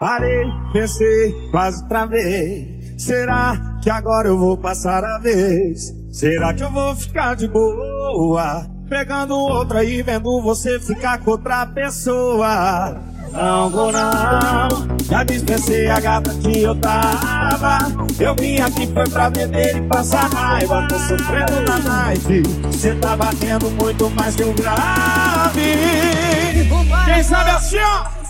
Parei, pensei, quase travei. Será que agora eu vou passar a vez? Será que eu vou ficar de boa? Pegando outra e vendo você ficar com outra pessoa. Não vou não, já dispensei a gata que eu tava. Eu vim aqui foi pra beber e passar raiva. Tô sofrendo na night, cê tá batendo muito mais que o grave. Quem sabe assim, ó?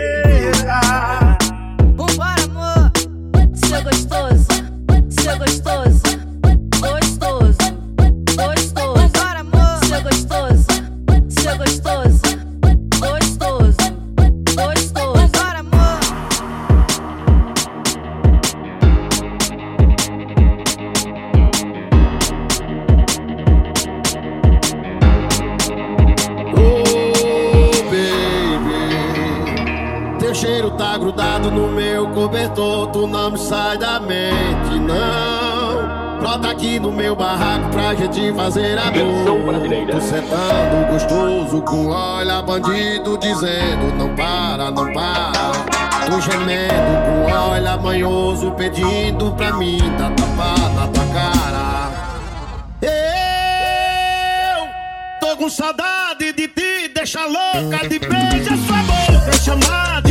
Grudado no meu cobertor. Tu não me sai da mente, não. Brota aqui no meu barraco pra gente fazer amor. Tu sentando gostoso com olha bandido dizendo: Não para, não para. Tu gemendo com olha manhoso pedindo pra mim dar tapa na tua cara. Eu tô com saudade de ti, deixa louca de beija sua boca, chamar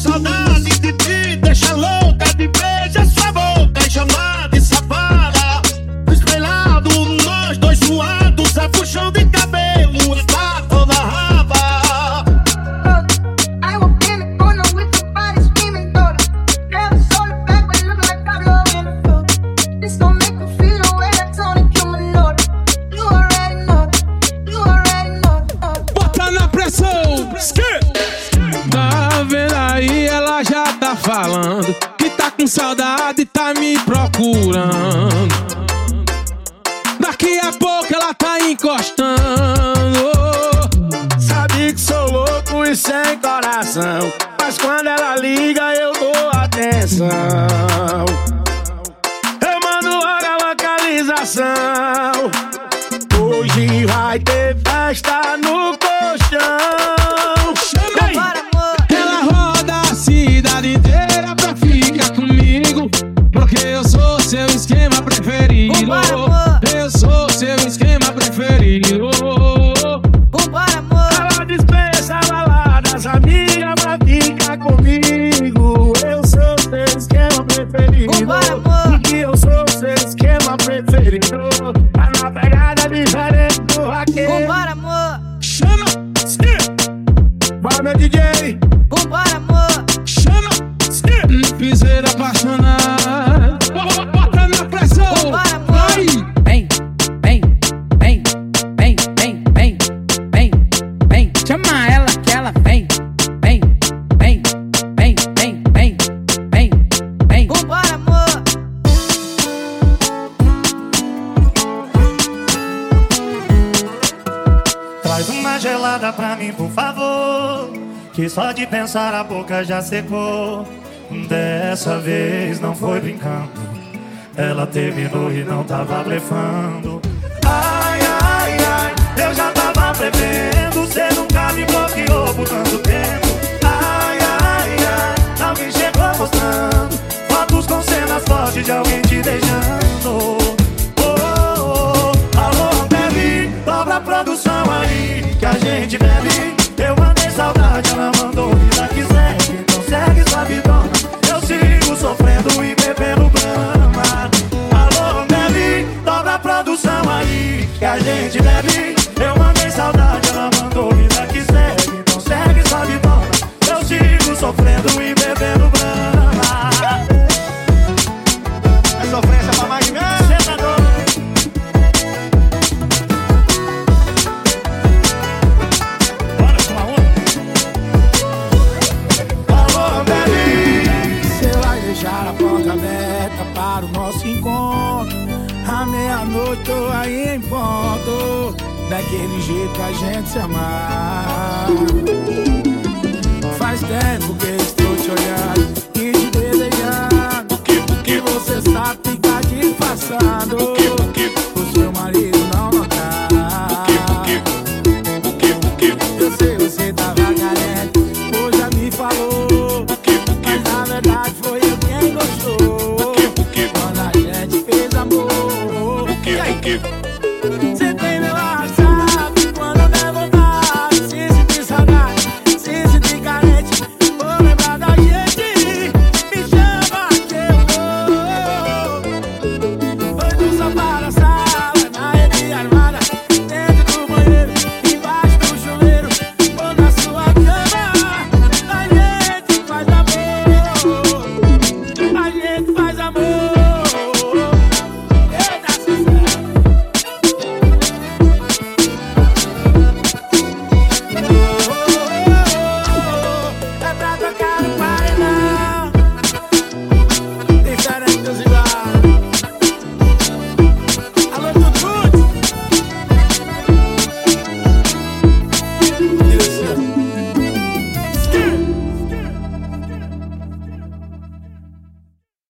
saudade de ti, deixa louca de beija sua boca, chamar de safada. No espelhado, nós dois suados, é puxão de cabelo, tapa na raba. A. Bota na pressão! Tá falando Que tá com saudade, tá me procurando Daqui a pouco ela tá encostando Sabe que sou louco e sem coração. Mas quando ela liga, eu dou atenção. Eu mando logo a localização. Hoje vai ter festa no colchão. Comigo. Eu sou seu esquema preferido. Vambora, amor. Porque eu sou seu esquema preferido. Tá na pegada diferente do vaqueiro. Vambora, amor. Chama, Vai, meu DJ. Uma gelada pra mim, por favor. Que só de pensar a boca já secou. Dessa vez não foi brincando. Ela terminou e não tava blefando. Ai, ai, ai, eu já tava prevendo. Cê nunca me bloqueou por tanto tempo. Ai, ai, ai, alguém chegou mostrando fotos com cenas fortes de alguém te beijando. Gente à noite tô aí em ponto. Daquele jeito que a gente se amar. Faz tempo que estou te olhando e te desejando. por que você sabe ficar que, por que, o seu marido não notar. Porque, por que, eu sei você tava carente, hoje já me falou. Mas na verdade foi eu quem gostou. you.